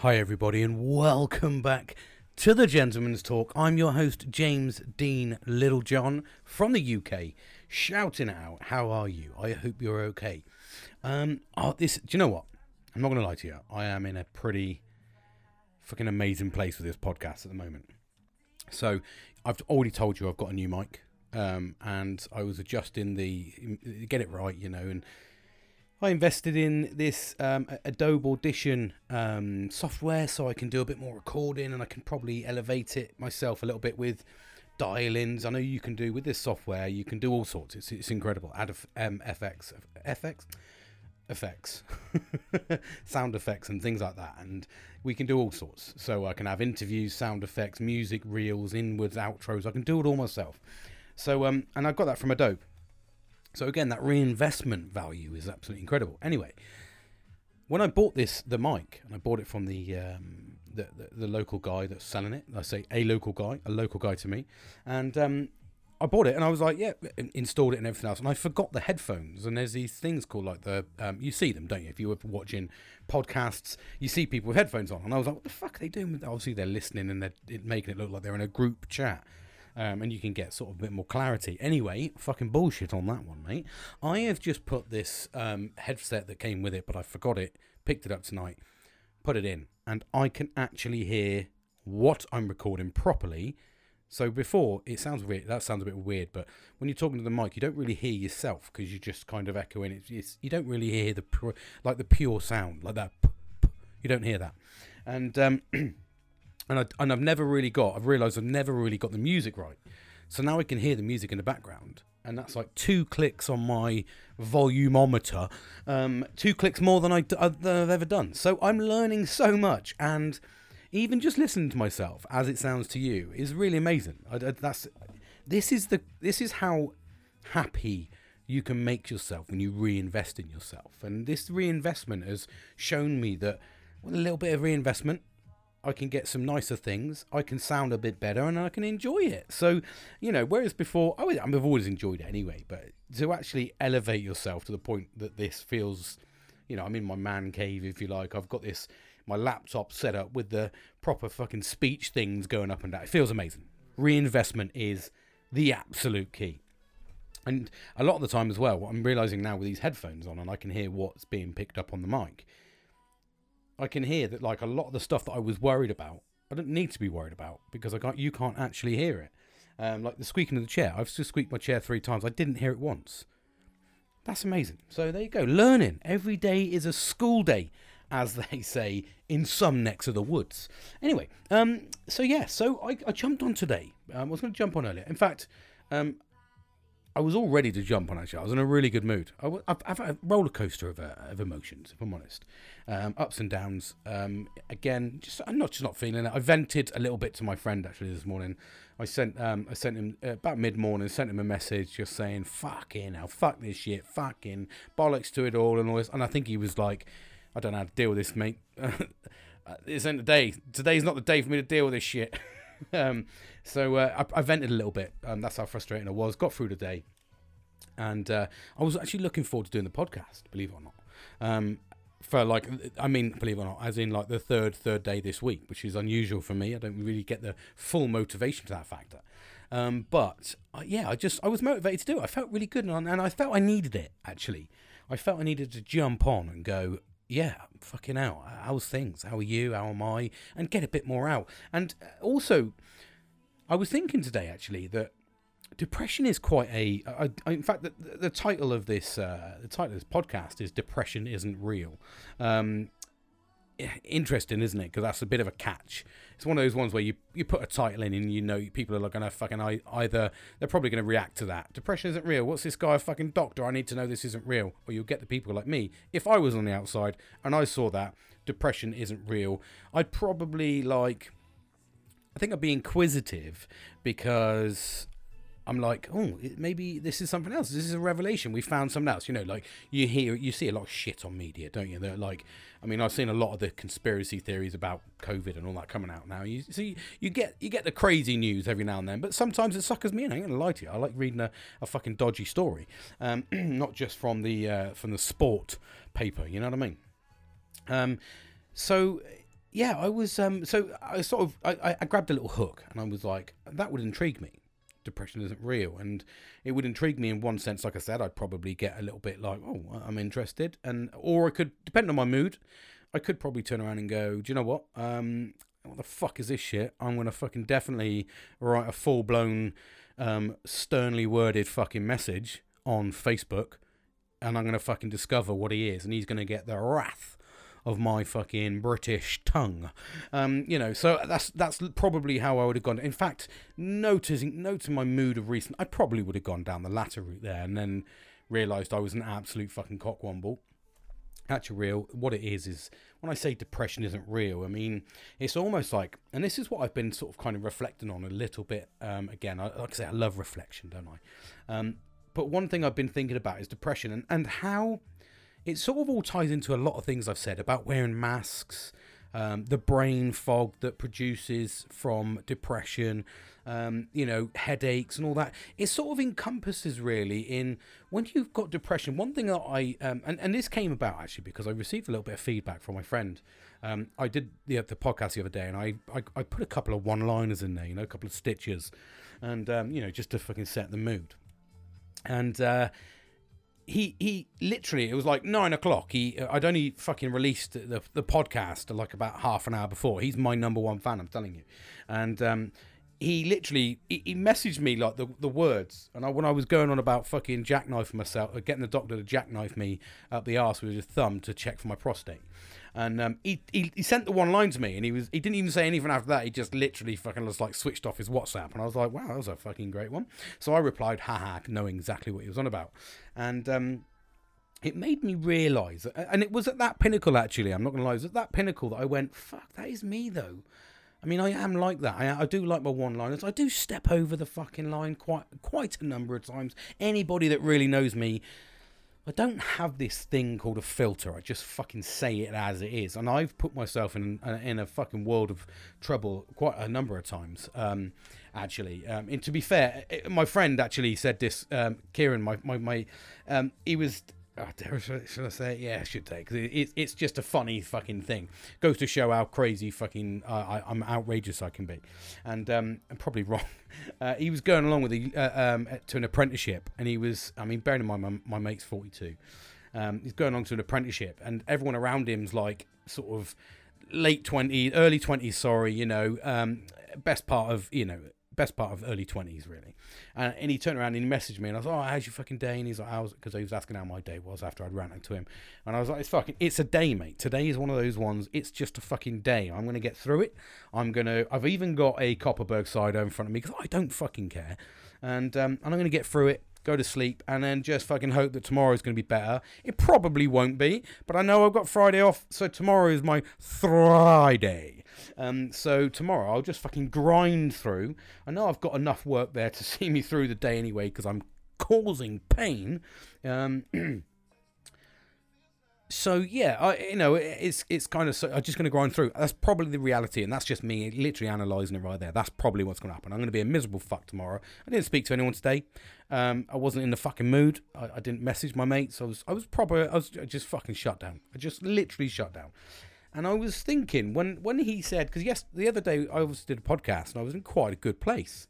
Hi, everybody, and welcome back to the Gentleman's Talk. I'm your host, James Dean Littlejohn from the UK, shouting out, How are you? I hope you're okay. Um, oh, this, do you know what? I'm not going to lie to you. I am in a pretty fucking amazing place with this podcast at the moment. So, I've already told you I've got a new mic, um, and I was adjusting the get it right, you know, and I invested in this um, Adobe Audition um, software so I can do a bit more recording and I can probably elevate it myself a little bit with dial-ins. I know you can do with this software. You can do all sorts. It's, it's incredible. Add um, FX, FX, effects, sound effects, and things like that. And we can do all sorts. So I can have interviews, sound effects, music, reels, inwards, outros. I can do it all myself. So um, and I got that from Adobe. So again, that reinvestment value is absolutely incredible. Anyway, when I bought this, the mic, and I bought it from the, um, the, the, the local guy that's selling it. I say a local guy, a local guy to me, and um, I bought it and I was like, yeah, installed it and everything else. And I forgot the headphones. And there's these things called like the, um, you see them, don't you? If you were watching podcasts, you see people with headphones on. And I was like, what the fuck are they doing? Obviously, they're listening and they're making it look like they're in a group chat um, and you can get sort of a bit more clarity. Anyway, fucking bullshit on that one, mate. I have just put this um, headset that came with it, but I forgot it, picked it up tonight, put it in, and I can actually hear what I'm recording properly. So before it sounds weird, that sounds a bit weird, but when you're talking to the mic, you don't really hear yourself because you're just kind of echoing. It's, it's you don't really hear the pure, like the pure sound like that. You don't hear that, and um, and I, and I've never really got. I've realised I've never really got the music right. So now I can hear the music in the background, and that's like two clicks on my volumeometer, um, two clicks more than I, have ever done. So I'm learning so much, and even just listening to myself as it sounds to you is really amazing. I, I, that's this is the this is how happy you can make yourself when you reinvest in yourself, and this reinvestment has shown me that with a little bit of reinvestment I can get some nicer things, I can sound a bit better, and I can enjoy it. So, you know, whereas before, I I've always enjoyed it anyway, but to actually elevate yourself to the point that this feels, you know, I'm in my man cave, if you like. I've got this, my laptop set up with the proper fucking speech things going up and down. It feels amazing. Reinvestment is the absolute key. And a lot of the time as well, what I'm realizing now with these headphones on, and I can hear what's being picked up on the mic I can hear that like a lot of the stuff that I was worried about, I don't need to be worried about because I can't. You can't actually hear it. Um, like the squeaking of the chair. I've just squeaked my chair three times. I didn't hear it once. That's amazing. So there you go. Learning every day is a school day, as they say in some necks of the woods. Anyway, um, so yeah, so I, I jumped on today. Um, I was going to jump on earlier. In fact, um, I was all ready to jump on actually. I was in a really good mood. I, have had a roller coaster of, uh, of emotions, if I'm honest. Um, ups and downs. Um, again, just I'm not just not feeling it. I vented a little bit to my friend actually this morning. I sent um, I sent him uh, about mid morning. Sent him a message just saying "fucking hell, fuck this shit, fucking bollocks to it all," and all this. And I think he was like, "I don't know how to deal with this, mate. this ain't the day. Today's not the day for me to deal with this shit." um, so uh, I, I, vented a little bit. Um, that's how frustrating I was. Got through the day, and uh, I was actually looking forward to doing the podcast. Believe it or not. Um, for like, I mean, believe it or not, as in like the third third day this week, which is unusual for me. I don't really get the full motivation to that factor. Um, but uh, yeah, I just I was motivated to do it. I felt really good, and, and I felt I needed it actually. I felt I needed to jump on and go yeah, fucking out. How's things? How are you? How am I? And get a bit more out. And uh, also, I was thinking today actually that depression is quite a. I, I, in fact, the, the title of this uh, the title of this podcast is "Depression Isn't Real." Um, interesting, isn't it? Because that's a bit of a catch. It's one of those ones where you, you put a title in and you know people are going to fucking either they're probably going to react to that. Depression isn't real. What's this guy a fucking doctor? I need to know this isn't real. Or you'll get the people like me. If I was on the outside and I saw that depression isn't real, I'd probably like. I think I'd be inquisitive because I'm like, oh, maybe this is something else. This is a revelation. We found something else. You know, like you hear, you see a lot of shit on media, don't you? Like, I mean, I've seen a lot of the conspiracy theories about COVID and all that coming out now. You see, you get you get the crazy news every now and then, but sometimes it suckers me in. I ain't gonna lie to you. I like reading a, a fucking dodgy story, um, not just from the uh, from the sport paper. You know what I mean? Um, so yeah, I was um so I sort of I, I grabbed a little hook and I was like that would intrigue me. Depression isn't real, and it would intrigue me in one sense. Like I said, I'd probably get a little bit like, oh, I'm interested, and or I could, depending on my mood, I could probably turn around and go, do you know what? Um, what the fuck is this shit? I'm gonna fucking definitely write a full blown, um, sternly worded fucking message on Facebook, and I'm gonna fucking discover what he is, and he's gonna get the wrath of my fucking British tongue. Um, you know, so that's that's probably how I would have gone. In fact, noticing noting my mood of recent, I probably would have gone down the latter route there, and then realised I was an absolute fucking cockwomble. Actually, real. What it is is when I say depression isn't real, I mean it's almost like, and this is what I've been sort of kind of reflecting on a little bit. Um, again, I, like I say, I love reflection, don't I? Um, but one thing I've been thinking about is depression and, and how it sort of all ties into a lot of things I've said about wearing masks, um, the brain fog that produces from depression, um, you know, headaches and all that. It sort of encompasses really in when you've got depression. One thing that I um, and and this came about actually because I received a little bit of feedback from my friend. Um, I did the the podcast the other day, and I, I I put a couple of one liners in there, you know, a couple of stitches, and um, you know, just to fucking set the mood. And uh, he he literally it was like nine o'clock. He I'd only fucking released the the podcast like about half an hour before. He's my number one fan. I'm telling you, and um, he literally he, messaged me like the the words, and I, when I was going on about fucking jackknife myself, uh, getting the doctor to jackknife me up the arse with his thumb to check for my prostate, and um, he, he he sent the one line to me, and he was he didn't even say anything after that. He just literally fucking just like switched off his WhatsApp, and I was like, wow, that was a fucking great one. So I replied, haha, knowing exactly what he was on about, and um, it made me realise, and it was at that pinnacle actually. I'm not gonna lie, it was at that pinnacle that I went, fuck, that is me though. I mean, I am like that. I, I do like my one-liners. I do step over the fucking line quite quite a number of times. Anybody that really knows me I don't have this thing called a filter. I just fucking say it as it is, and I've put myself in a, in a fucking world of trouble quite a number of times. Um, actually, um, and to be fair, my friend actually said this. Um, Kieran, my my, my um, he was should, I say it? Yeah, I should take because it, it's just a funny fucking thing. Goes to show how crazy fucking uh, I, am outrageous I can be, and um, I'm probably wrong. Uh, he was going along with a, uh, um, to an apprenticeship, and he was. I mean, bearing in mind my, my mate's 42. Um, he's going along to an apprenticeship, and everyone around him's like sort of late 20s, early 20s. Sorry, you know, um, best part of you know best part of early 20s, really. Uh, and he turned around and he messaged me, and I was like, oh, how's your fucking day? And he's like, how's Because he was asking how my day was after I'd ranted to him. And I was like, it's fucking, it's a day, mate. Today is one of those ones, it's just a fucking day. I'm going to get through it. I'm going to, I've even got a Kopparberg cider in front of me because I don't fucking care. And, um, and I'm going to get through it go to sleep, and then just fucking hope that tomorrow is going to be better. It probably won't be, but I know I've got Friday off, so tomorrow is my Friday. Um, so tomorrow I'll just fucking grind through. I know I've got enough work there to see me through the day anyway because I'm causing pain. Um, so yeah, I you know it's it's kind of so, I'm just going to grind through. That's probably the reality, and that's just me literally analysing it right there. That's probably what's going to happen. I'm going to be a miserable fuck tomorrow. I didn't speak to anyone today. Um, I wasn't in the fucking mood. I, I didn't message my mates. I was I was probably I was just fucking shut down. I just literally shut down. And I was thinking when when he said because yes, the other day I was did a podcast and I was in quite a good place.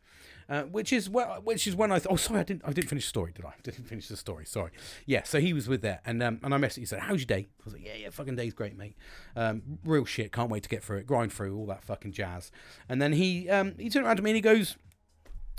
Uh, which is well, which is when I thought, oh sorry I didn't I didn't finish the story did I? I didn't finish the story sorry yeah so he was with there and um, and I messaged he said how's your day I was like yeah yeah fucking day's great mate um, real shit can't wait to get through it grind through all that fucking jazz and then he um, he turned around to me and he goes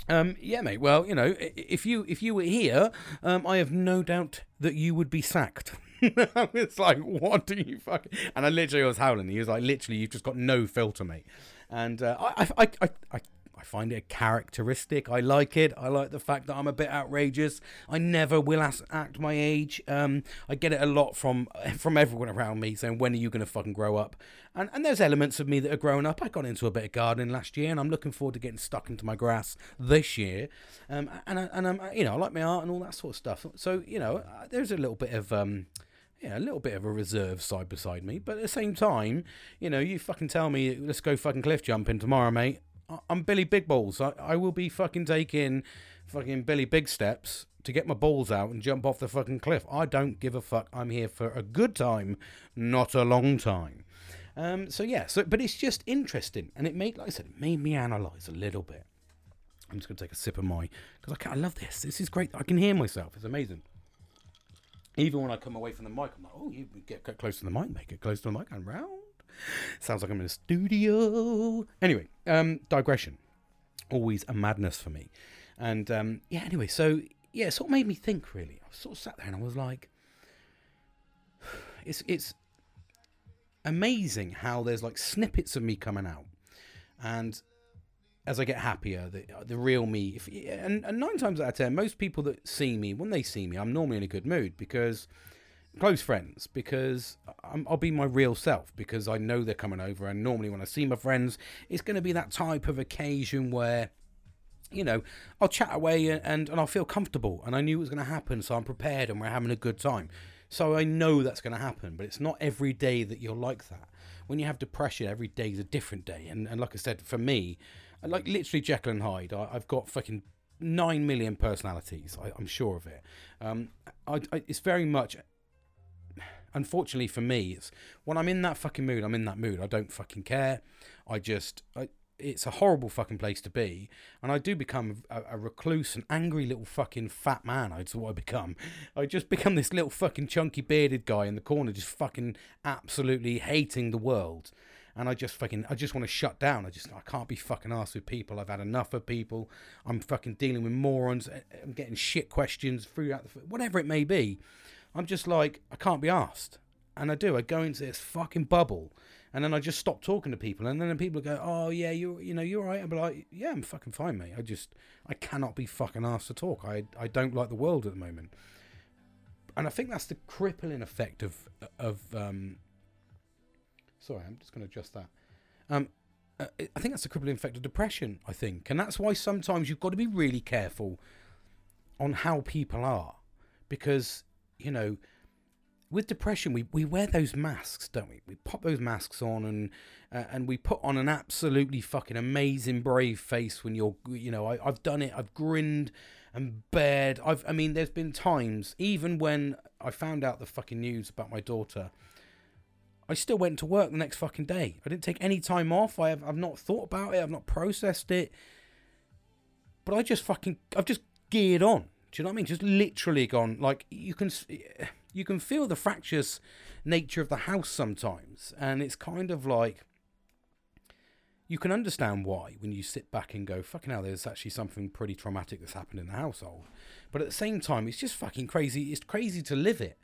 um, yeah, mate. Well, you know, if you if you were here, um, I have no doubt that you would be sacked. it's like, what do you fucking? And I literally was howling. He was like, literally, you've just got no filter, mate. And uh, I, I, I, I, I find it a characteristic. I like it. I like the fact that I'm a bit outrageous. I never will act my age. Um, I get it a lot from from everyone around me saying, "When are you going to fucking grow up?" And and there's elements of me that are growing up. I got into a bit of gardening last year, and I'm looking forward to getting stuck into my grass this year. Um, and I, and I'm you know I like my art and all that sort of stuff. So you know there's a little bit of um yeah, a little bit of a reserve side beside me. But at the same time, you know, you fucking tell me, let's go fucking cliff jumping tomorrow, mate. I'm Billy Big Balls. I, I will be fucking taking fucking Billy Big Steps to get my balls out and jump off the fucking cliff. I don't give a fuck. I'm here for a good time, not a long time. Um, so yeah, so but it's just interesting, and it made, like I said, it made me analyze a little bit. I'm just gonna take a sip of my because I, I love this. This is great. I can hear myself. It's amazing. Even when I come away from the mic, I'm like, oh, you get, get close to the mic, make it close to the mic, and round. Sounds like I'm in a studio. Anyway, um, digression. Always a madness for me. And um, yeah, anyway, so yeah, it sort of made me think really. I sort of sat there and I was like, it's it's amazing how there's like snippets of me coming out. And as I get happier, the the real me, if, and, and nine times out of ten, most people that see me, when they see me, I'm normally in a good mood because close friends because i will be my real self because I know they're coming over. And normally, when I see my friends, it's going to be that type of occasion where, you know, I'll chat away and, and, and I'll feel comfortable. And I knew it was going to happen, so I'm prepared and we're having a good time. So I know that's going to happen, but it's not every day that you're like that. When you have depression, every day is a different day. And, and like I said, for me, like literally Jekyll and Hyde, I, have got fucking nine million personalities. I, am sure of it. Um, I, I, it's very much unfortunately for me, it's when I'm in that fucking mood, I'm in that mood. I don't fucking care. I just, I, it's a horrible fucking place to be, and I do become a, a recluse, an angry little fucking fat man. That's what I become. I just become this little fucking chunky bearded guy in the corner, just fucking absolutely hating the world. And I just fucking, I just want to shut down. I just, I can't be fucking asked with people. I've had enough of people. I'm fucking dealing with morons. I'm getting shit questions throughout the, whatever it may be. I'm just like, I can't be asked. And I do. I go into this fucking bubble. And then I just stop talking to people. And then people go, oh, yeah, you you know, you're right. I'm like, yeah, I'm fucking fine, mate. I just, I cannot be fucking asked to talk. I, I don't like the world at the moment. And I think that's the crippling effect of, of um, sorry, I'm just going to adjust that. Um, uh, I think that's a crippling effect of depression, I think. And that's why sometimes you've got to be really careful on how people are. Because you know, with depression, we, we wear those masks, don't we? We pop those masks on and uh, and we put on an absolutely fucking amazing brave face when you're, you know, I, I've done it. I've grinned and bared. I've, I mean, there's been times, even when I found out the fucking news about my daughter, I still went to work the next fucking day. I didn't take any time off. I have, I've not thought about it. I've not processed it. But I just fucking, I've just geared on. Do you know what I mean? Just literally gone like you can you can feel the fractious nature of the house sometimes, and it's kind of like you can understand why when you sit back and go, fucking hell, there's actually something pretty traumatic that's happened in the household. But at the same time, it's just fucking crazy. It's crazy to live it.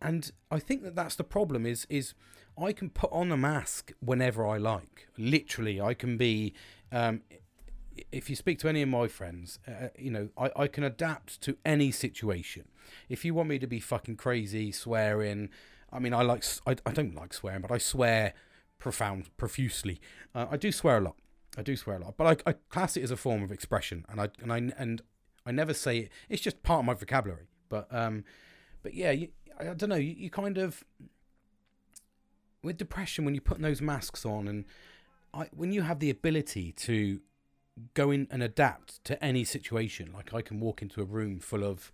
And I think that that's the problem is is I can put on a mask whenever I like. Literally, I can be um, if you speak to any of my friends, uh, uh, you know, I, I can adapt to any situation. If you want me to be fucking crazy, swearing, I mean, I like, I, I don't like swearing, but I swear profound, profusely. Uh, I do swear a lot. I do swear a lot, but I, I class it as a form of expression, and I and I and I never say it. It's just part of my vocabulary. But um, but yeah, you, I, I don't know. You, you kind of with depression when you're putting those masks on, and I, when you have the ability to go in and adapt to any situation. Like I can walk into a room full of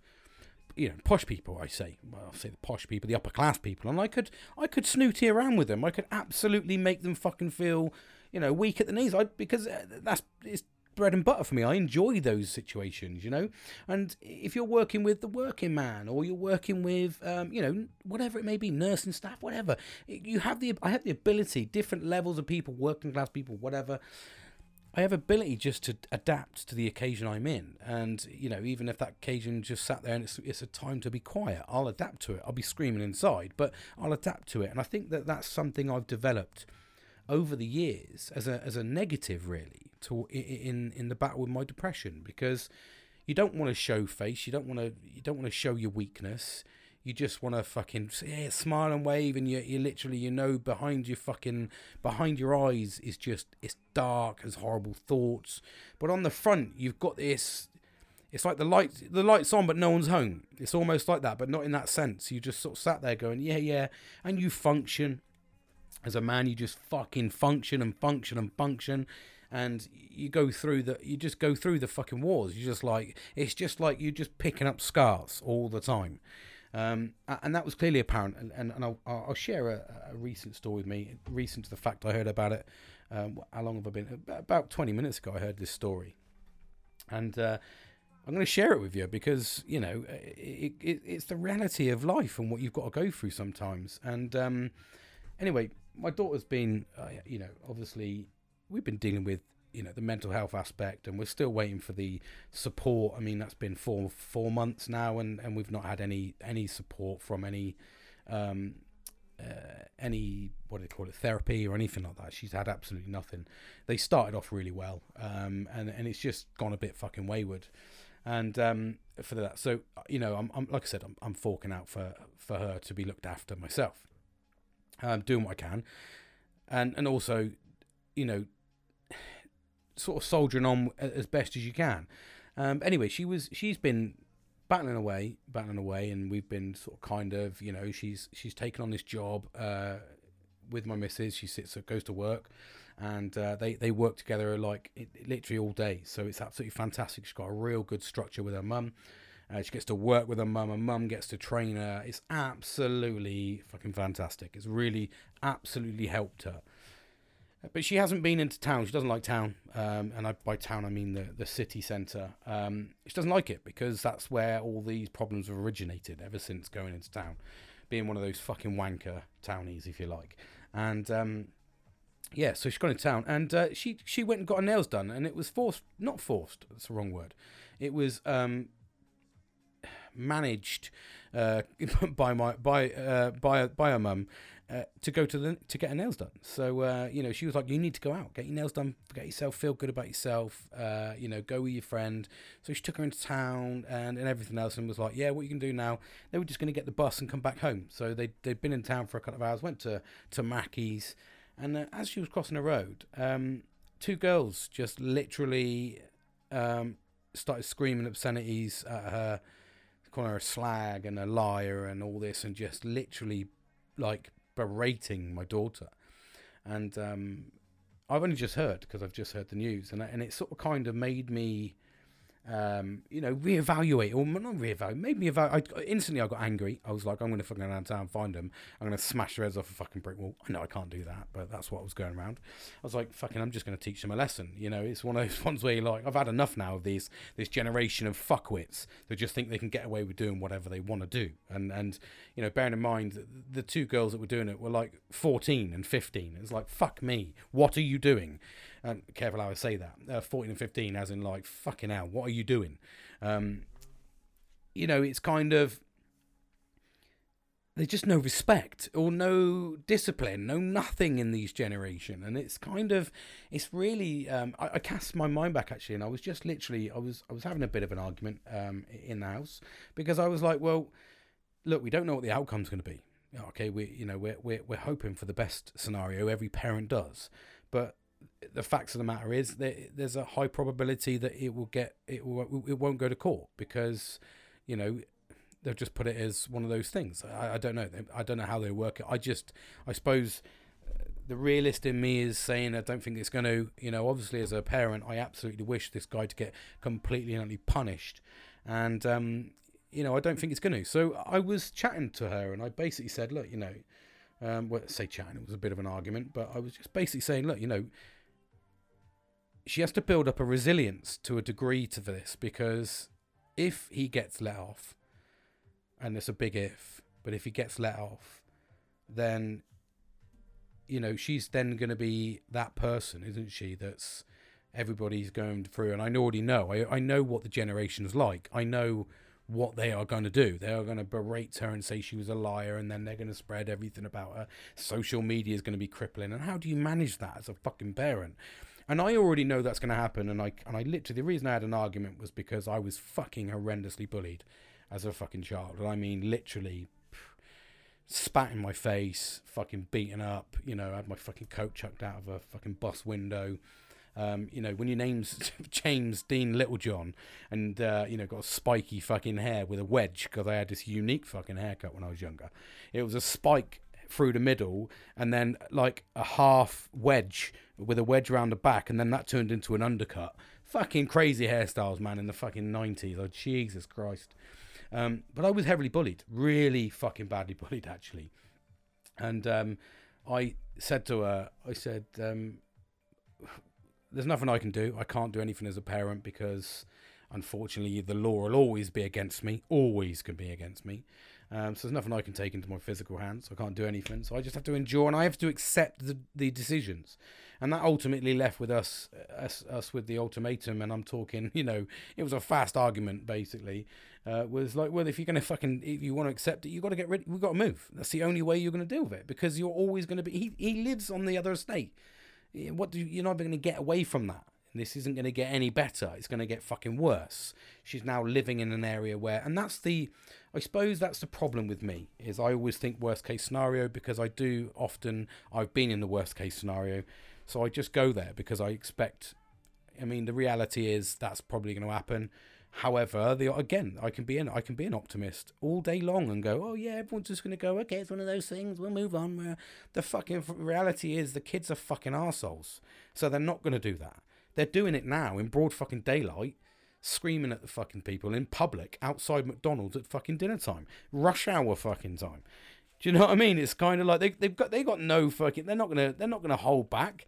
you know posh people i say well i'll say the posh people the upper class people and i could i could snooty around with them i could absolutely make them fucking feel you know weak at the knees i because uh, that's it's bread and butter for me. I enjoy those situations you know? And if you're working with the working man or you're working with um, you know whatever it may be nursing staff whatever you have the i have the ability different levels of people working class people whatever I have ability just to adapt to the occasion I'm in, and you know, even if that occasion just sat there and it's it's a time to be quiet, I'll adapt to it. I'll be screaming inside, but I'll adapt to it, and I think that that's something I've developed over the years as a as a negative, really, to in in the battle with my depression, because you don't want to show face, you don't want to you don't want to show your weakness you just want to fucking yeah, smile and wave, and you you literally you know behind your fucking behind your eyes is just it's dark, has horrible thoughts, but on the front you've got this. It's like the light the lights on, but no one's home. It's almost like that, but not in that sense. You just sort of sat there going, yeah, yeah, and you function as a man. You just fucking function and function and function and you go through the you just go through the fucking wars you just like it's just like you're just picking up scars all the time Um, and that was clearly apparent. And, and, and I'll, I'll, share a, a, recent story with me, recent to the fact I heard about it. Um, how long have I been? About 20 minutes ago, I heard this story. And uh, I'm going to share it with you because, you know, it, it, it's the reality of life and what you've got to go through sometimes. And um, anyway, my daughter's been, uh, you know, obviously we've been dealing with you know the mental health aspect and we're still waiting for the support. I mean that's been four four months now and and we've not had any any support from any um uh, any what do they call it therapy or anything like that. She's had absolutely nothing. They started off really well um and and it's just gone a bit fucking wayward. And um for that so you know i'm, I'm like i said I'm, I'm forking out for for her to be looked after myself um doing what i can and and also you know sort of soldiering on as best as you can. Um, anyway, she was she's been battling away, battling away, and we've been sort of kind of you know she's she's taken on this job uh, with my missus. She sits goes to work, and uh, they they work together like it, literally all day. So it's absolutely fantastic. She's got a real good structure with her mum. Uh, she gets to work with her mum, and mum gets to train her. It's absolutely fucking fantastic. It's really absolutely helped her. But she hasn't been into town. She doesn't like town, um, and I, by town I mean the the city centre. Um, she doesn't like it because that's where all these problems have originated ever since going into town, being one of those fucking wanker townies, if you like. And um, yeah, so she's gone into town, and uh, she she went and got her nails done, and it was forced, not forced. That's the wrong word. It was um, managed uh, by my by uh, by by her mum uh, to go to the to get her nails done. So uh, you know, she was like, "You need to go out, get your nails done, get yourself, feel good about yourself. Uh, you know, go with your friend." So she took her into town and, and everything else, and was like, "Yeah, what you can do now?" They were just going to get the bus and come back home. So they they'd been in town for a couple of hours, went to to Mackey's, and uh, as she was crossing the road, um, two girls just literally um, started screaming obscenities at her, calling her a slag and a liar and all this, and just literally like berating my daughter, and um, I've only just heard because I've just heard the news, and and it sort of kind of made me um, you know, reevaluate or not reevaluate, made me evaluate. I, instantly, I got angry. I was like, I'm going to fucking go downtown and find them. I'm going to smash their heads off a fucking brick wall. I know I can't do that, but that's what was going around. I was like, fucking, I'm just going to teach them a lesson. You know, it's one of those ones where you're like, I've had enough now of these this generation of fuckwits that just think they can get away with doing whatever they want to do. And and you know, bearing in mind the two girls that were doing it were like 14 and 15. It's like, fuck me, what are you doing? And careful how I say that, uh, 14 and 15, as in like, fucking hell, what are you doing? Um, you know, it's kind of, there's just no respect or no discipline, no nothing in these generation, and it's kind of, it's really. Um, I, I, cast my mind back actually, and I was just literally, I was, I was having a bit of an argument um, in the house because I was like, well, look, we don't know what the outcome's going to be. Okay, we, you know, we're we're we're hoping for the best scenario. Every parent does, but the facts of the matter is that there's a high probability that it will get it will it won't go to court because you know they'll just put it as one of those things. I, I don't know. I don't know how they work it. I just I suppose uh, the realist in me is saying I don't think it's going to. You know, obviously as a parent, I absolutely wish this guy to get completely and utterly punished, and um, you know I don't think it's going to. So I was chatting to her and I basically said, look, you know. Um, well, say chatting, it was a bit of an argument, but I was just basically saying, look, you know, she has to build up a resilience to a degree to this because if he gets let off, and it's a big if, but if he gets let off, then you know she's then going to be that person, isn't she? That's everybody's going through, and I already know. I I know what the generation's like. I know what they are going to do. They are going to berate her and say she was a liar, and then they're going to spread everything about her. Social media is going to be crippling. And how do you manage that as a fucking parent? And I already know that's going to happen. And I and I literally the reason I had an argument was because I was fucking horrendously bullied as a fucking child. And I mean literally spat in my face, fucking beaten up. You know, I had my fucking coat chucked out of a fucking bus window. Um, you know, when your name's James Dean Littlejohn and, uh, you know, got a spiky fucking hair with a wedge because I had this unique fucking haircut when I was younger. It was a spike through the middle and then like a half wedge with a wedge around the back and then that turned into an undercut. Fucking crazy hairstyles, man, in the fucking 90s. Oh, Jesus Christ. Um, but I was heavily bullied, really fucking badly bullied, actually. And um, I said to her, I said, um, "There's nothing I can do. I can't do anything as a parent because." Unfortunately, the law will always be against me, always can be against me. Um, so there's nothing I can take into my physical hands. I can't do anything. So I just have to endure and I have to accept the, the decisions. And that ultimately left with us, us, us with the ultimatum. And I'm talking, you know, it was a fast argument basically. Uh, was like, well, if you're gonna fucking, if you want to accept it, you got to get rid. We've got to move. That's the only way you're gonna deal with it because you're always gonna be. He he lives on the other estate. What do you, you're not going to get away from that. This isn't going to get any better. It's going to get fucking worse. She's now living in an area where, and that's the, I suppose that's the problem with me is I always think worst case scenario because I do often I've been in the worst case scenario, so I just go there because I expect. I mean, the reality is that's probably going to happen. However, the again, I can be an I can be an optimist all day long and go, oh yeah, everyone's just going to go, okay, it's one of those things. We'll move on. The fucking reality is the kids are fucking assholes, so they're not going to do that. They're doing it now in broad fucking daylight, screaming at the fucking people in public outside McDonald's at fucking dinner time, rush hour fucking time. Do you know what I mean? It's kind of like they they've got they got no fucking. They're not gonna they're not gonna hold back.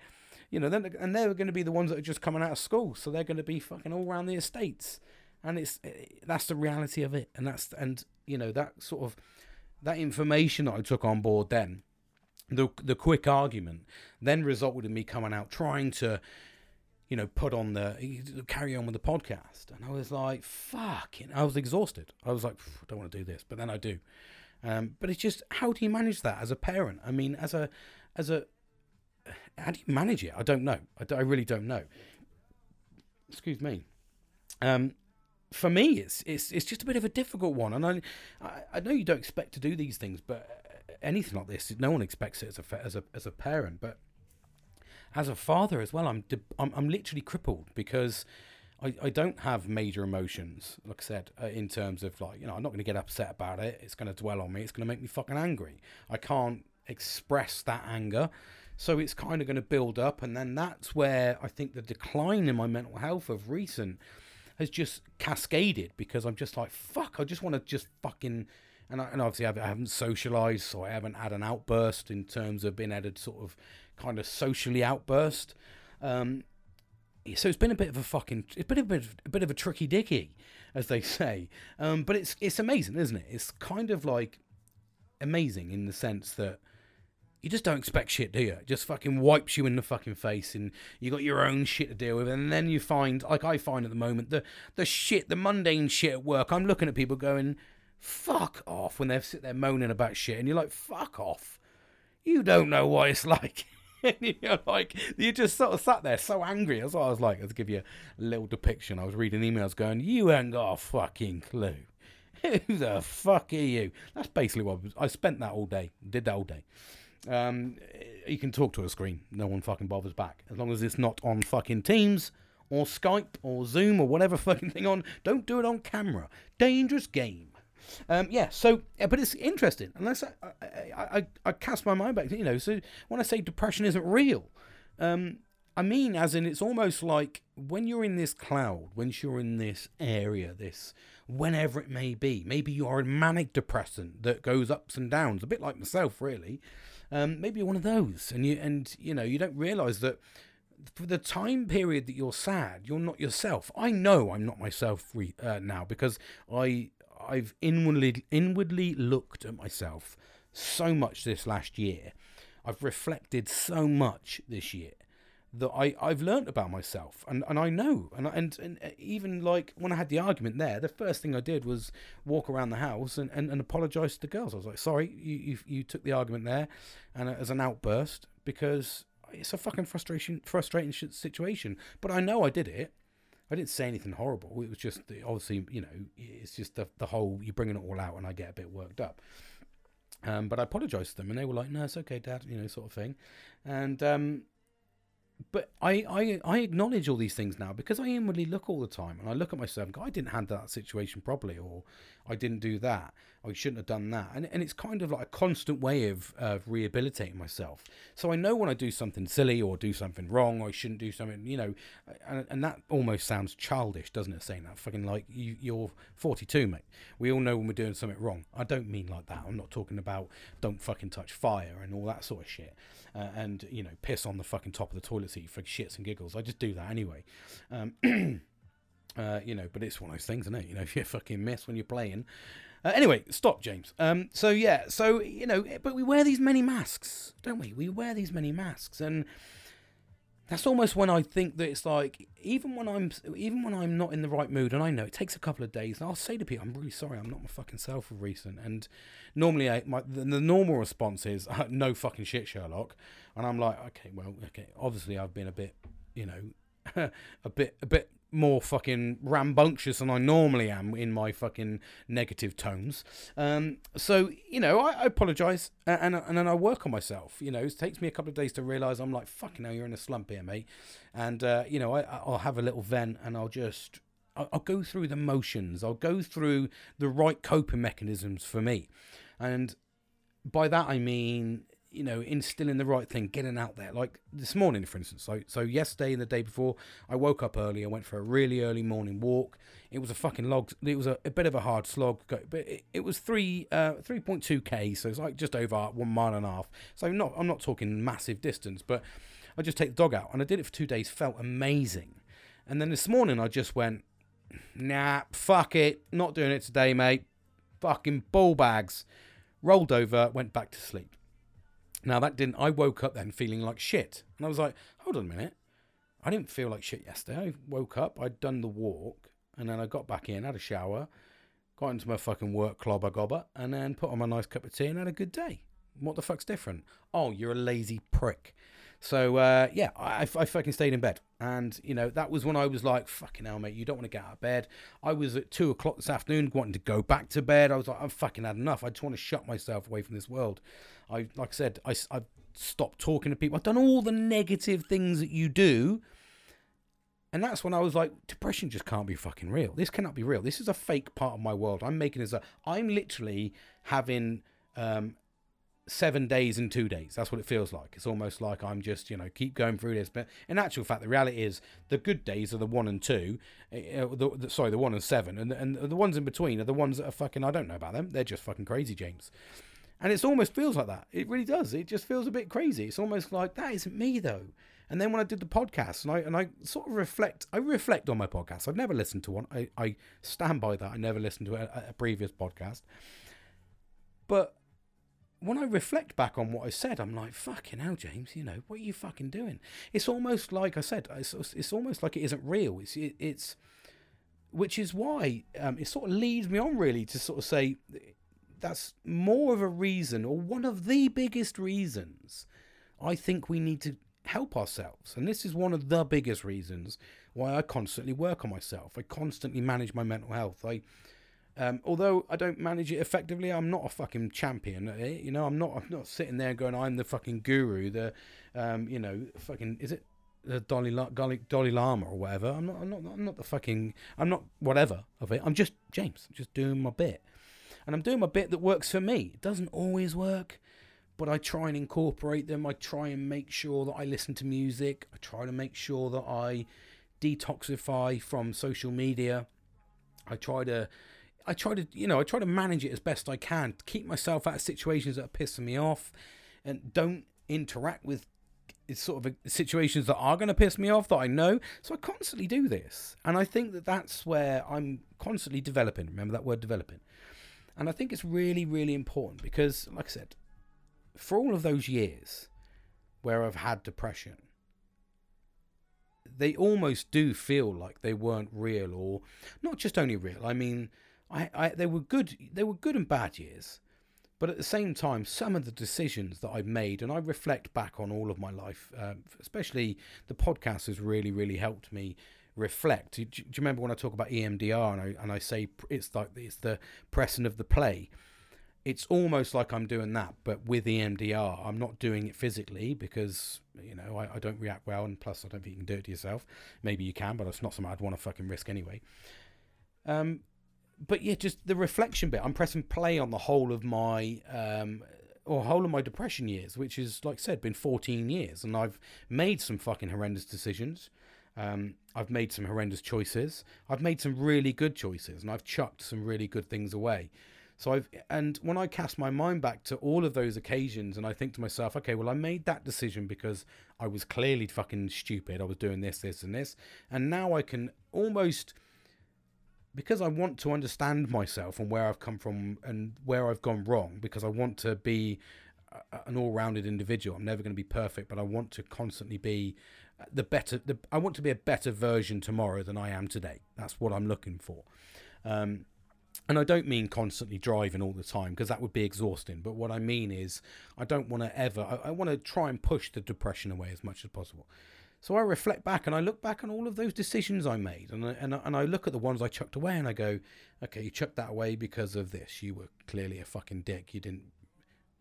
You know, and they're going to be the ones that are just coming out of school, so they're going to be fucking all around the estates, and it's eh, that's the reality of it, and that's and you know that sort of that information that I took on board then, the the quick argument then resulted in me coming out trying to you know, put on the carry on with the podcast. And I was like, fuck. I was exhausted. I was like, I don't want to do this, but then I do. Um, but it's just how do you manage that as a parent? I mean, as a as a how do you manage it? I don't know. I, I really don't know. Excuse me. Um, for me, it's it's it's just a bit of a difficult one, and I I, know you don't expect to do these things, but anything like this, no one expects it as a as a as a parent, but as a father as well, I'm I'm, I'm literally crippled because I, I don't have major emotions. Like I said, uh, in terms of like you know, I'm not going to get upset about it. It's going to dwell on me. It's going to make me fucking angry. I can't express that anger. So it's kind of going to build up, and then that's where I think the decline in my mental health of recent has just cascaded because I'm just like, fuck, I just want to just fucking. And, I, and obviously, I haven't socialized, so I haven't had an outburst in terms of being to sort of kind of socially outburst. Um, so it's been a bit of a fucking, it's been a bit, of, a bit of a tricky dicky, as they say. Um, but it's it's amazing, isn't it? It's kind of like amazing in the sense that you just don't expect shit, do you? It just fucking wipes you in the fucking face, and you got your own shit to deal with, and then you find, like I find at the moment, the the shit, the mundane shit at work. I'm looking at people going, "Fuck off!" when they sit there moaning about shit, and you're like, "Fuck off." You don't know what it's like. you're like, you just sort of sat there so angry. That's what I was like. Let's give you a little depiction. I was reading emails going, You ain't got a fucking clue. Who the fuck are you? That's basically what I, I spent that all day. Did that all day. Um, you can talk to a screen. No one fucking bothers back. As long as it's not on fucking Teams or Skype or Zoom or whatever fucking thing on. Don't do it on camera. Dangerous game. Um, yeah, so, but it's interesting. Unless I, I, I, I, cast my mind back, you know, so when I say depression isn't real, um, I mean, as in, it's almost like when you're in this cloud, when you're in this area, this whenever it may be, maybe you're a manic depressant that goes ups and downs, a bit like myself, really. Um, maybe you're one of those, and you and you know you don't realise that for the time period that you're sad, you're not yourself. I know I'm not myself re- uh, now because I I've inwardly inwardly looked at myself so much this last year. I've reflected so much this year that I, I've learnt about myself and, and I know and, and and uh, even like when I had the argument there, the first thing I did was walk around the house and, and, and apologise to the girls. I was like, sorry, you, you you took the argument there and uh, as an outburst because it's a fucking frustration frustrating situation. But I know I did it I didn't say anything horrible. It was just the, obviously, you know, it's just the the whole you're bringing it all out, and I get a bit worked up. Um, but I apologized to them, and they were like, "No, it's okay, Dad," you know, sort of thing. And um, but I, I I acknowledge all these things now because I inwardly look all the time, and I look at myself and go, "I didn't handle that situation properly," or "I didn't do that," I shouldn't have done that. And, and it's kind of like a constant way of, of rehabilitating myself. So I know when I do something silly or do something wrong or I shouldn't do something, you know, and, and that almost sounds childish, doesn't it? Saying that fucking like you, you're 42, mate. We all know when we're doing something wrong. I don't mean like that. I'm not talking about don't fucking touch fire and all that sort of shit. Uh, and, you know, piss on the fucking top of the toilet seat for shits and giggles. I just do that anyway. Um, uh, you know, but it's one of those things, isn't it? You know, if you fucking miss when you're playing, uh, anyway, stop, James. Um, so yeah, so you know, but we wear these many masks, don't we? We wear these many masks, and that's almost when I think that it's like, even when I'm, even when I'm not in the right mood, and I know it takes a couple of days, and I'll say to people, I'm really sorry, I'm not my fucking self of recent, and normally I, my the, the normal response is no fucking shit, Sherlock, and I'm like, okay, well, okay, obviously I've been a bit, you know, a bit, a bit more fucking rambunctious than I normally am in my fucking negative tones. Um, so you know, I, I apologise and and then I work on myself. You know, it takes me a couple of days to realise I'm like fucking now you're in a slump here, mate. And uh, you know, I I'll have a little vent and I'll just I'll, I'll go through the motions. I'll go through the right coping mechanisms for me, and by that I mean you know, instilling the right thing, getting out there. Like this morning, for instance. So, so yesterday and the day before, I woke up early. I went for a really early morning walk. It was a fucking log. It was a, a bit of a hard slog, but it, it was three, uh, three point two k. So it's like just over one mile and a half. So not, I'm not talking massive distance, but I just take the dog out, and I did it for two days. Felt amazing. And then this morning, I just went, nah, fuck it, not doing it today, mate. Fucking ball bags. Rolled over, went back to sleep now that didn't. I woke up then feeling like shit, and I was like, "Hold on a minute, I didn't feel like shit yesterday. I woke up, I'd done the walk, and then I got back in, had a shower, got into my fucking work clobber gobber, and then put on my nice cup of tea and had a good day. What the fuck's different? Oh, you're a lazy prick. So uh, yeah, I, I fucking stayed in bed, and you know that was when I was like, "Fucking hell, mate, you don't want to get out of bed." I was at two o'clock this afternoon, wanting to go back to bed. I was like, "I've fucking had enough. I just want to shut myself away from this world." I, like I said, I, I've stopped talking to people. I've done all the negative things that you do, and that's when I was like, depression just can't be fucking real. This cannot be real. This is a fake part of my world. I'm making this a. I'm literally having um, seven days and two days. That's what it feels like. It's almost like I'm just, you know, keep going through this. But in actual fact, the reality is the good days are the one and two. Uh, the, the, sorry, the one and seven. And, and the ones in between are the ones that are fucking, I don't know about them. They're just fucking crazy, James. And it almost feels like that. It really does. It just feels a bit crazy. It's almost like, that isn't me, though. And then when I did the podcast, and I and I sort of reflect, I reflect on my podcast. I've never listened to one. I, I stand by that. I never listened to a, a previous podcast. But when I reflect back on what I said, I'm like, fucking hell, James, you know, what are you fucking doing? It's almost like I said, it's, it's almost like it isn't real. It's, it, it's, which is why um, it sort of leads me on really to sort of say that's more of a reason, or one of the biggest reasons, I think we need to help ourselves. And this is one of the biggest reasons why I constantly work on myself. I constantly manage my mental health. I, um, although I don't manage it effectively, I'm not a fucking champion. You know, I'm not. I'm not sitting there going, "I'm the fucking guru." The, um, you know, fucking is it the Dalai Dalai Dalai Lama or whatever? I'm not. I'm not. I'm not the fucking. I'm not whatever of it. I'm just James. Just doing my bit, and I'm doing my bit that works for me. It doesn't always work, but I try and incorporate them. I try and make sure that I listen to music. I try to make sure that I detoxify from social media. I try to I try to, you know, I try to manage it as best I can keep myself out of situations that are pissing me off, and don't interact with sort of situations that are going to piss me off that I know. So I constantly do this, and I think that that's where I'm constantly developing. Remember that word, developing. And I think it's really, really important because, like I said, for all of those years where I've had depression, they almost do feel like they weren't real, or not just only real. I mean I, I they were good they were good and bad years but at the same time some of the decisions that I've made and I reflect back on all of my life um, especially the podcast has really really helped me reflect do, do, you remember when I talk about EMDR and I, and I say it's like it's the pressing of the play it's almost like I'm doing that, but with EMDR. I'm not doing it physically because, you know, I, I, don't react well, and plus, I don't think you can do it to yourself. Maybe you can, but it's not something I'd want to fucking risk anyway. Um, but yeah, just the reflection bit. I'm pressing play on the whole of my um, or whole of my depression years, which is like I said, been 14 years, and I've made some fucking horrendous decisions. Um, I've made some horrendous choices. I've made some really good choices, and I've chucked some really good things away. So I've and when I cast my mind back to all of those occasions, and I think to myself, okay, well, I made that decision because I was clearly fucking stupid. I was doing this, this, and this, and now I can almost because I want to understand myself and where I've come from and where I've gone wrong. Because I want to be an all-rounded individual. I'm never going to be perfect, but I want to constantly be the better. The, I want to be a better version tomorrow than I am today. That's what I'm looking for. Um, and I don't mean constantly driving all the time because that would be exhausting. But what I mean is, I don't want to ever. I, I want to try and push the depression away as much as possible. So I reflect back and I look back on all of those decisions I made, and I, and I, and I look at the ones I chucked away, and I go, okay, you chucked that away because of this. You were clearly a fucking dick. You didn't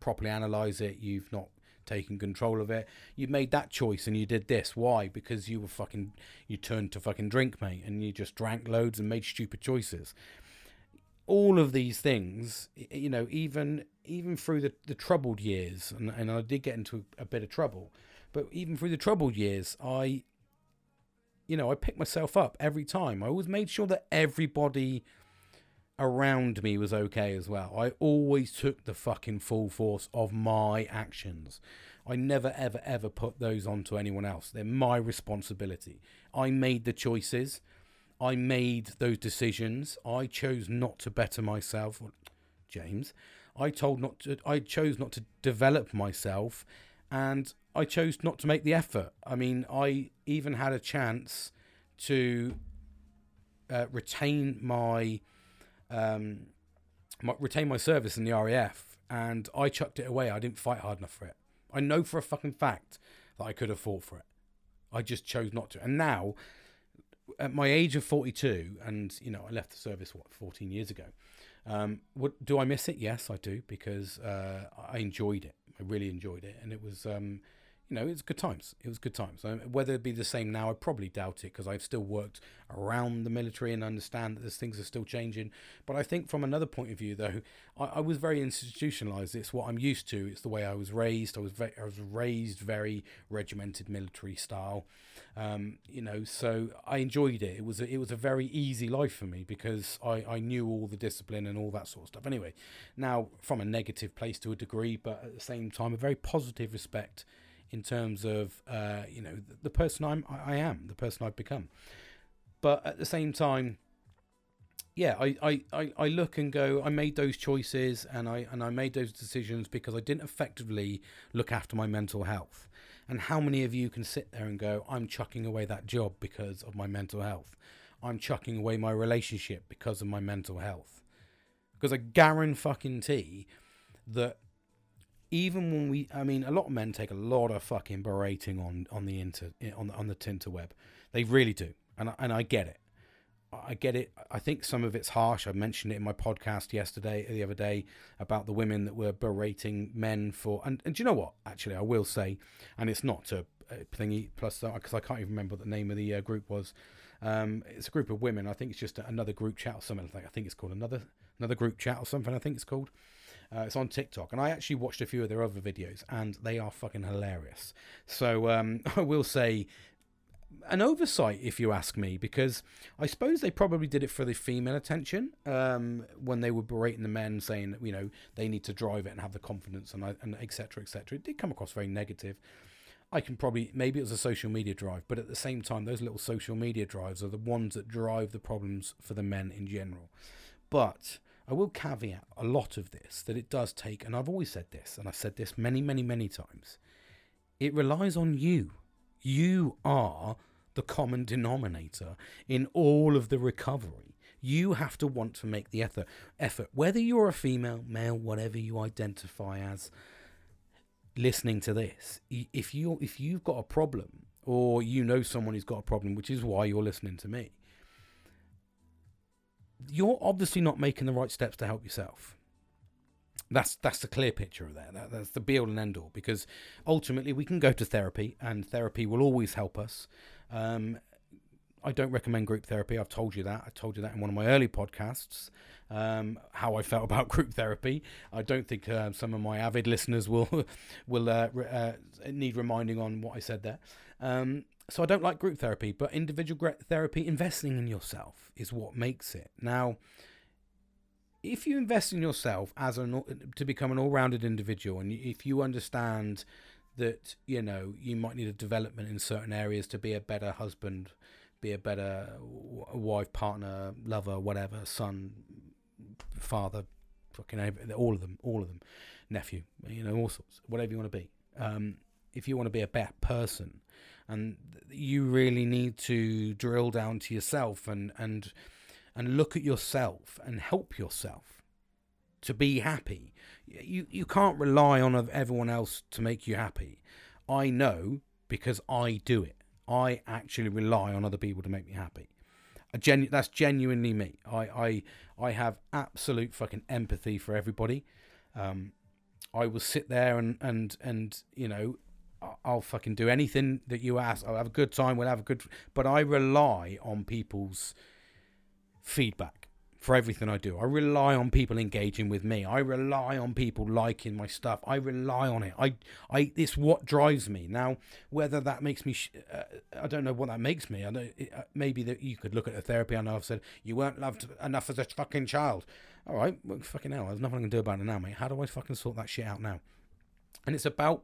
properly analyze it. You've not taken control of it. You made that choice and you did this. Why? Because you were fucking. You turned to fucking drink, mate, and you just drank loads and made stupid choices. All of these things, you know, even even through the, the troubled years, and, and I did get into a bit of trouble but even through the troubled years, I, you know, I picked myself up every time. I always made sure that everybody around me was okay as well. I always took the fucking full force of my actions. I never, ever, ever put those onto anyone else. They're my responsibility. I made the choices. I made those decisions. I chose not to better myself, James. I told not to. I chose not to develop myself, and I chose not to make the effort. I mean, I even had a chance to uh, retain my, um, my retain my service in the RAF, and I chucked it away. I didn't fight hard enough for it. I know for a fucking fact that I could have fought for it. I just chose not to. And now, at my age of 42, and you know, I left the service what 14 years ago. Um, what do I miss it? Yes, I do because uh, I enjoyed it. I really enjoyed it, and it was. Um, you know, it's good times. It was good times. Um, whether it be the same now, I probably doubt it because I've still worked around the military and understand that these things are still changing. But I think from another point of view, though, I, I was very institutionalized. It's what I'm used to. It's the way I was raised. I was I was raised very regimented military style. Um, you know, so I enjoyed it. It was a, it was a very easy life for me because I, I knew all the discipline and all that sort of stuff. Anyway, now from a negative place to a degree, but at the same time, a very positive respect in terms of uh, you know the, the person I'm I am the person I've become. But at the same time yeah I, I, I look and go I made those choices and I and I made those decisions because I didn't effectively look after my mental health. And how many of you can sit there and go I'm chucking away that job because of my mental health. I'm chucking away my relationship because of my mental health. Because I guarantee that even when we, I mean, a lot of men take a lot of fucking berating on on the inter on the on the Tinterweb. They really do, and I, and I get it. I get it. I think some of it's harsh. I mentioned it in my podcast yesterday, the other day, about the women that were berating men for. And, and do you know what? Actually, I will say, and it's not a, thingy plus because I can't even remember what the name of the uh, group was. Um, it's a group of women. I think it's just another group chat or something. I think it's called another another group chat or something. I think it's called. Uh, it's on TikTok, and I actually watched a few of their other videos, and they are fucking hilarious. So um, I will say an oversight, if you ask me, because I suppose they probably did it for the female attention um, when they were berating the men, saying that you know they need to drive it and have the confidence and and etc. etc. It did come across very negative. I can probably maybe it was a social media drive, but at the same time, those little social media drives are the ones that drive the problems for the men in general. But I will caveat a lot of this that it does take, and I've always said this, and I've said this many, many, many times. It relies on you. You are the common denominator in all of the recovery. You have to want to make the effort. Effort, whether you're a female, male, whatever you identify as. Listening to this, if you if you've got a problem, or you know someone who's got a problem, which is why you're listening to me, you're obviously not making the right steps to help yourself. That's that's the clear picture of that. that. That's the be all and end all. Because ultimately, we can go to therapy, and therapy will always help us. Um, I don't recommend group therapy. I've told you that. I told you that in one of my early podcasts. Um, how I felt about group therapy. I don't think uh, some of my avid listeners will will uh, uh, need reminding on what I said there. Um, so I don't like group therapy, but individual therapy, investing in yourself is what makes it. Now, if you invest in yourself as an to become an all-rounded individual, and if you understand that you know you might need a development in certain areas to be a better husband, be a better wife, partner, lover, whatever, son, father, fucking all of them, all of them, nephew, you know, all sorts, whatever you want to be. Um, if you want to be a better person, and you really need to drill down to yourself and and and look at yourself and help yourself to be happy. You you can't rely on everyone else to make you happy. I know because I do it. I actually rely on other people to make me happy. Genu- that's genuinely me. I, I I have absolute fucking empathy for everybody. Um, I will sit there and and and you know I'll fucking do anything that you ask. I'll have a good time. We'll have a good. But I rely on people's feedback for everything I do. I rely on people engaging with me. I rely on people liking my stuff. I rely on it. I, I, it's what drives me. Now, whether that makes me, sh- uh, I don't know what that makes me. I know it, uh, maybe that you could look at a therapy. I know I've said you weren't loved enough as a fucking child. All right, well, fucking hell. There's nothing I can do about it now, mate. How do I fucking sort that shit out now? And it's about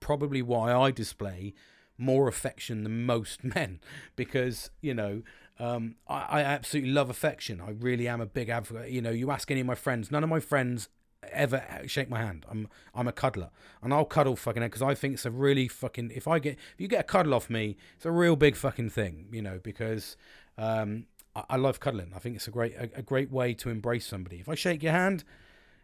probably why I display more affection than most men because you know um, I, I, absolutely love affection. I really am a big advocate. You know, you ask any of my friends, none of my friends ever shake my hand. I'm I'm a cuddler, and I'll cuddle fucking because I think it's a really fucking. If I get if you get a cuddle off me, it's a real big fucking thing. You know, because um, I, I love cuddling. I think it's a great a, a great way to embrace somebody. If I shake your hand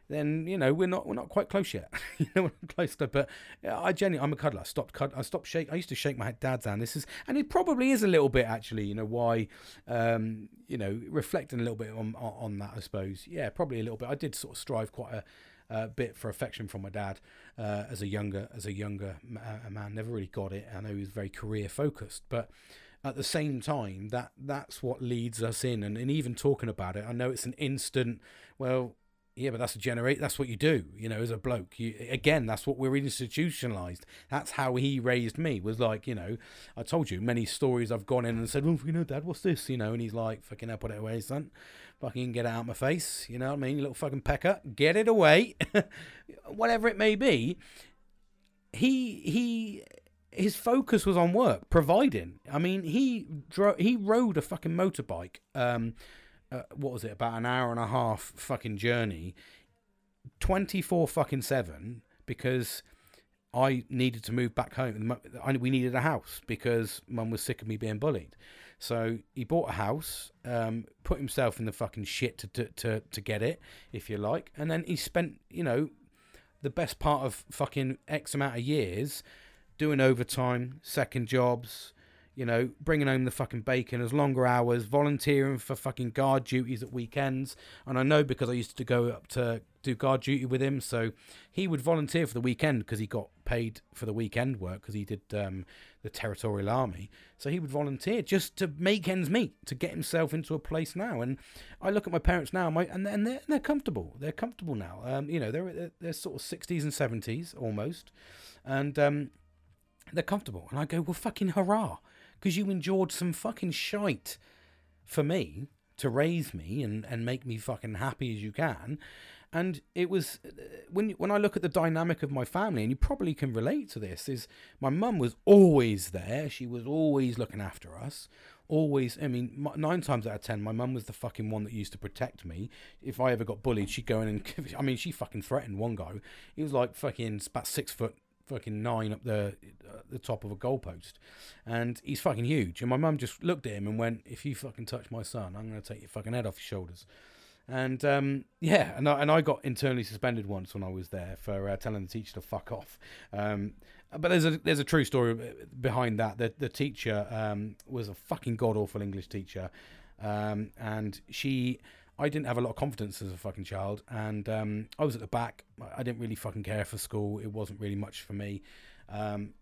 then you know we're not we're not quite close yet. you know, we're close to, but I genuinely I'm a cuddler. I stopped cud- I stopped shake. I used to shake my dad's hand. This is and it probably is a little bit actually. You know why? Um, you know, reflecting a little bit on, on, that. I suppose. Yeah, probably a little bit. I did sort of strive quite a. Bit for affection from my dad uh, as a younger as a younger uh, man. Never really got it. I know he was very career focused, but at the same time, that that's what leads us in. And, and even talking about it, I know it's an instant. Well, yeah, but that's a generate. That's what you do, you know, as a bloke. You again, that's what we're institutionalized. That's how he raised me. Was like, you know, I told you many stories. I've gone in and said, "Oh, you know, Dad, what's this?" You know, and he's like, "Fucking hell, put it away, son. Fucking get it out of my face." You know what I mean? You little fucking pecker, get it away. Whatever it may be. He he his focus was on work, providing. I mean, he dro- he rode a fucking motorbike. Um, uh, what was it about an hour and a half fucking journey 24 fucking 7 because I needed to move back home. We needed a house because mum was sick of me being bullied. So he bought a house, um, put himself in the fucking shit to, to, to, to get it, if you like. And then he spent, you know, the best part of fucking X amount of years doing overtime, second jobs, you know, bringing home the fucking bacon as longer hours, volunteering for fucking guard duties at weekends. And I know because I used to go up to do guard duty with him, so he would volunteer for the weekend because he got paid for the weekend work because he did um, the territorial army. So he would volunteer just to make ends meet to get himself into a place now. And I look at my parents now, and, my, and they're, and they're, they're comfortable. They're comfortable now. Um, you know, they're they're sort of sixties and seventies almost, and um, they're comfortable. And I go, well, fucking hurrah! Because you endured some fucking shite for me to raise me and, and make me fucking happy as you can. And it was uh, when when I look at the dynamic of my family, and you probably can relate to this, is my mum was always there. She was always looking after us. Always, I mean, nine times out of ten, my mum was the fucking one that used to protect me. If I ever got bullied, she'd go in and, I mean, she fucking threatened one guy. He was like fucking about six foot fucking nine up the uh, the top of a goalpost, and he's fucking huge. And my mum just looked at him and went, "If you fucking touch my son, I'm gonna take your fucking head off your shoulders." And um, yeah, and I, and I got internally suspended once when I was there for uh, telling the teacher to fuck off. Um, but there's a there's a true story behind that. The the teacher um, was a fucking god awful English teacher, um, and she I didn't have a lot of confidence as a fucking child, and um, I was at the back. I didn't really fucking care for school. It wasn't really much for me. Um,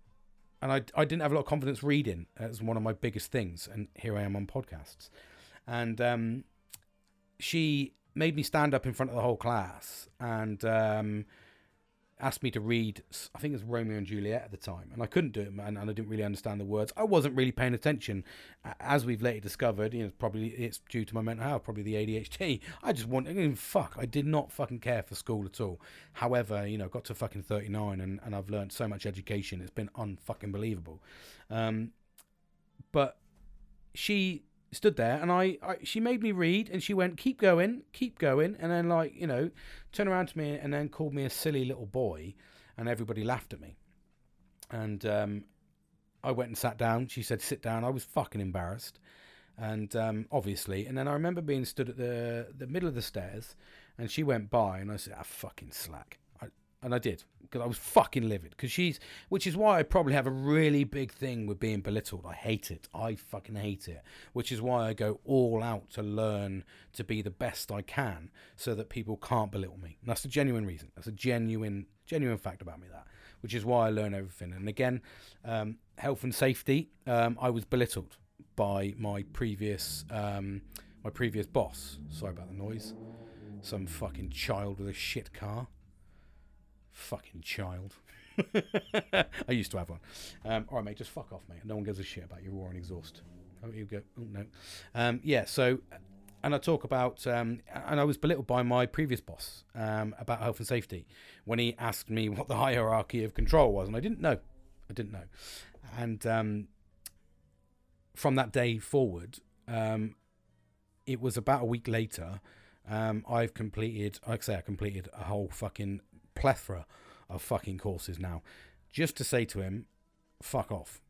and I I didn't have a lot of confidence reading as one of my biggest things, and here I am on podcasts, and um, she made me stand up in front of the whole class and um, asked me to read. I think it was Romeo and Juliet at the time, and I couldn't do it, and I didn't really understand the words. I wasn't really paying attention, as we've later discovered. You know, probably it's due to my mental health, probably the ADHD. I just wanted, I mean, fuck, I did not fucking care for school at all. However, you know, got to fucking thirty nine, and and I've learned so much education. It's been unfucking believable. Um, but she stood there and I, I, she made me read and she went keep going keep going. And then like you know turned around to me and then called me a silly little boy and everybody laughed at me. And um, i went and sat down. She said sit down. I was fucking embarrassed. And um, obviously and then i remember being stood at the the middle of the stairs and she went by and i said ah fucking slack. And I did because I was fucking livid. Because she's, which is why I probably have a really big thing with being belittled. I hate it. I fucking hate it. Which is why I go all out to learn to be the best I can, so that people can't belittle me. And that's a genuine reason. That's a genuine, genuine fact about me. That, which is why I learn everything. And again, um, health and safety. Um, I was belittled by my previous, um, my previous boss. Sorry about the noise. Some fucking child with a shit car. Fucking child. I used to have one. Um, all right, mate, just fuck off, mate. No one gives a shit about your roaring exhaust. Oh, you go. Oh, no. Um, yeah, so, and I talk about, um, and I was belittled by my previous boss um, about health and safety when he asked me what the hierarchy of control was, and I didn't know. I didn't know. And um, from that day forward, um, it was about a week later. I've completed, like I say, I completed a whole fucking plethora of fucking courses now, just to say to him, "Fuck off."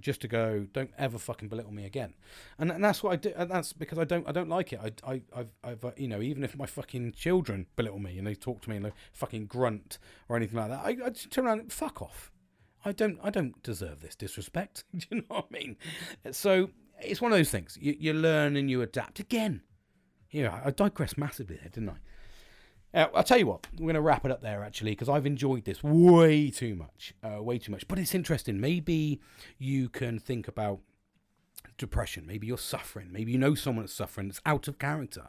Just to go, don't ever fucking belittle me again, and, and that's what I do. And that's because I don't, I don't like it. I, I, I've, I've, uh, you know, even if my fucking children belittle me and they talk to me and they fucking grunt or anything like that, I, I just turn around, and fuck off. I don't, I don't deserve this disrespect. do you know what I mean? So it's one of those things. You, you learn and you adapt again. Yeah, I digress massively there, didn't I? Uh, I'll tell you what, we're going to wrap it up there actually because I've enjoyed this way too much, uh, way too much. But it's interesting. Maybe you can think about depression. Maybe you're suffering. Maybe you know someone that's suffering that's out of character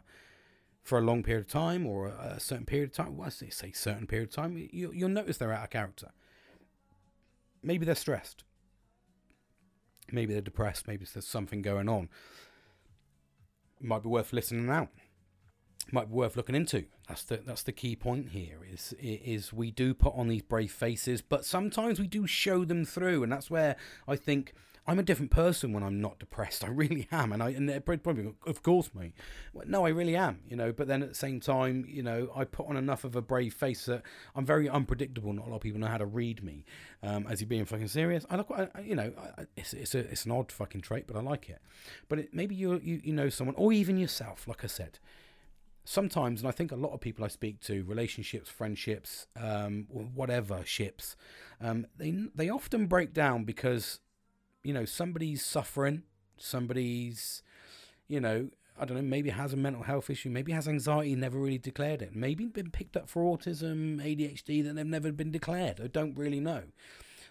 for a long period of time or a, certain period of time. Well, I say, say certain period of time. You, you'll notice they're out of character. Maybe they're stressed. Maybe they're depressed. Maybe there's something going on. Might be worth listening out might be worth looking into. That's the that's the key point here. Is is we do put on these brave faces, but sometimes we do show them through, and that's where I think I'm a different person when I'm not depressed. I really am, and I and probably of course, mate. No, I really am, you know. But then at the same time, you know, I put on enough of a brave face that I'm very unpredictable. Not a lot of people know how to read me. Um, as you being fucking serious, I look, I, you know, I, it's it's a it's an odd fucking trait, but I like it. But it, maybe you you you know someone, or even yourself, like I said sometimes, and I think a lot of people I speak to, relationships, friendships, um, whatever ships, um, they they often break down because you know somebody's suffering, somebody's you know I don't know maybe has a mental health issue, maybe has anxiety, never really declared it, maybe been picked up for autism, ADHD that they've never been declared. I don't really know.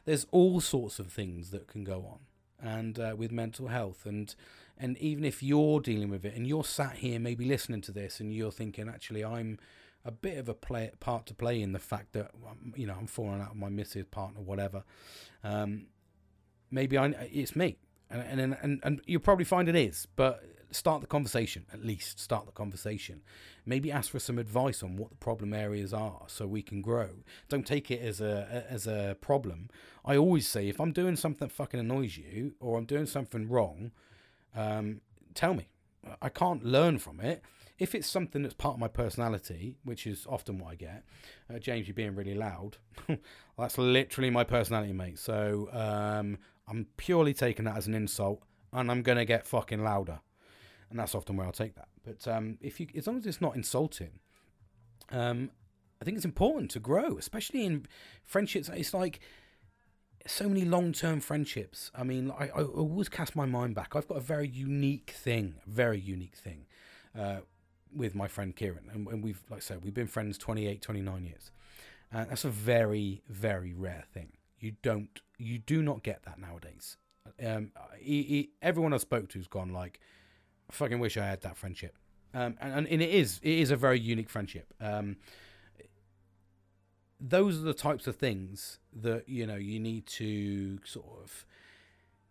There's all sorts of things that can go on, and uh, with mental health and and even if you're dealing with it and you're sat here maybe listening to this and you're thinking, actually, I'm a bit of a play, part to play in the fact that, um, you know, I'm falling out with my missus, partner, whatever. Um, maybe I, it's me. And, and, and, and you'll probably find it is, but start the conversation at least start the conversation maybe ask for some advice on what the problem areas are so we can grow don't take it as a as a problem i always say if i'm doing something that fucking annoys you or i'm doing something wrong um, tell me. I can't learn from it. If it's something that's part of my personality, which is often what I get, uh, James, you're being really loud. that's literally my personality, mate. So um, I'm purely taking that as an insult, and I'm gonna get fucking louder, and that's often where I'll take that. But um, if you, as long as it's not insulting, um, I think it's important to grow, especially in friendships. It's like so many long term friendships. I mean, I, I, always cast my mind back. I've got a very unique thing, very unique thing uh, with my friend Kieran. And, and, we've, like I said, we've been friends 28, 29 years. Uh, that's a very, very rare thing. You don't. You do not get that nowadays. Um, he, he, everyone I spoke to's gone like, Fucking wish I had that friendship. Um, and, and it is it is a very unique friendship. Um, those are the types of things that you know you need to sort of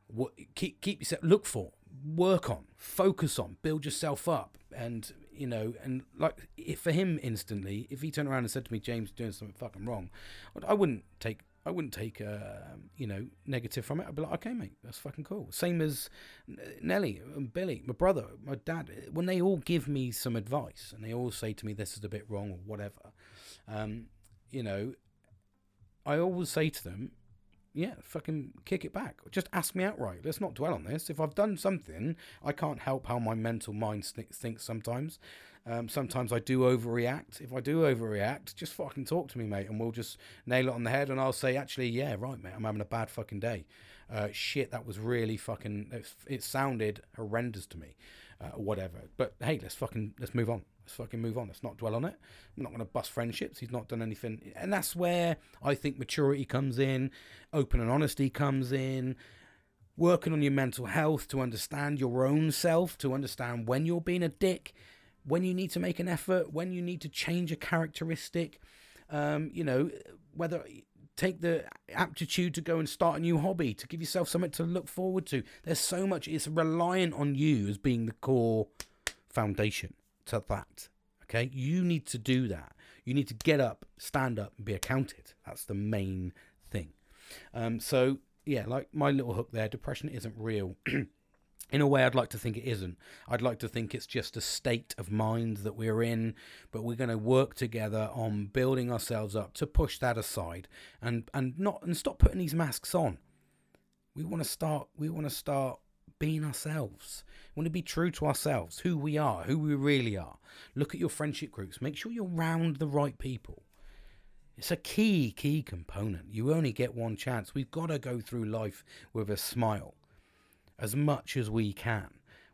what, keep keep yourself look for, work on, focus on, build yourself up, and you know, and like for him instantly, if he turned around and said to me, "James, doing something fucking wrong," I wouldn't take I wouldn't take uh, you know negative from it. I'd be like, okay, mate, that's fucking cool. Same as Nelly and Billy, my brother, my dad. When they all give me some advice and they all say to me, "This is a bit wrong" or whatever, um, you know, I always say to them, yeah, fucking kick it back. Just ask me outright. Let's not dwell on this. If I've done something, I can't help how my mental mind th- thinks sometimes. Um, sometimes I do overreact. If I do overreact, just fucking talk to me, mate, and we'll just nail it on the head. And I'll say, actually, yeah, right, mate, I'm having a bad fucking day. Uh, shit, that was really fucking. It, it sounded horrendous to me, uh, whatever. But hey, let's fucking let's move on. Let's fucking move on. Let's not dwell on it. I'm not going to bust friendships. He's not done anything. And that's where I think maturity comes in, open and honesty comes in, working on your mental health to understand your own self, to understand when you're being a dick, when you need to make an effort, when you need to change a characteristic. Um, you know, whether take the aptitude to go and start a new hobby, to give yourself something to look forward to. There's so much, it's reliant on you as being the core foundation to that. Okay, you need to do that. You need to get up, stand up, and be accounted. That's the main thing. Um, so yeah, like my little hook there, depression isn't real. in a way, I'd like to think it isn't. I'd like to think it's just a state of mind that we're in, but we're going to work together on building ourselves up to push that aside and and not and stop putting these masks on. We want to start. We want to start being ourselves. We want to be true to ourselves, who we are, who we really are. Look at your friendship groups. Make sure you're around the right people. It's a key, key component. You only get one chance. We've got to go through life with a smile as much as we can.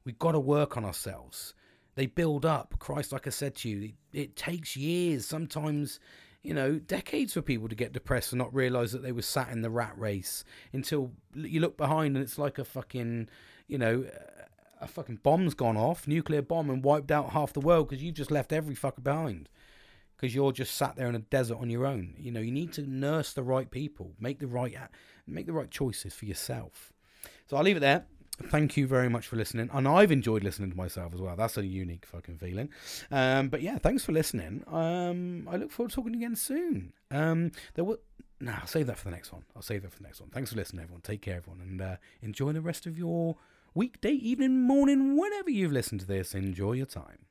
We've got to work on ourselves. They build up. Christ, like I said to you, it, it takes years, sometimes you know, decades for people to get depressed and not realize that they were sat in the rat race until you look behind and it's like a fucking, you know, a fucking bomb's gone off, nuclear bomb, and wiped out half the world because you've just left every fucker behind. Because you're just sat there in a desert on your own. You know, you need to nurse the right people, make the right, make the right choices for yourself. So I'll leave it there thank you very much for listening. And I've enjoyed listening to myself as well. That's a unique fucking feeling. Um, but yeah, thanks for listening. Um, I look forward to talking again soon. Um, there will. Nah, I'll save that for the next one. I'll save that for the next one. Thanks for listening, everyone. Take care, everyone, and uh, enjoy the rest of your weekday, evening, morning, whenever you've listened to this. Enjoy your time.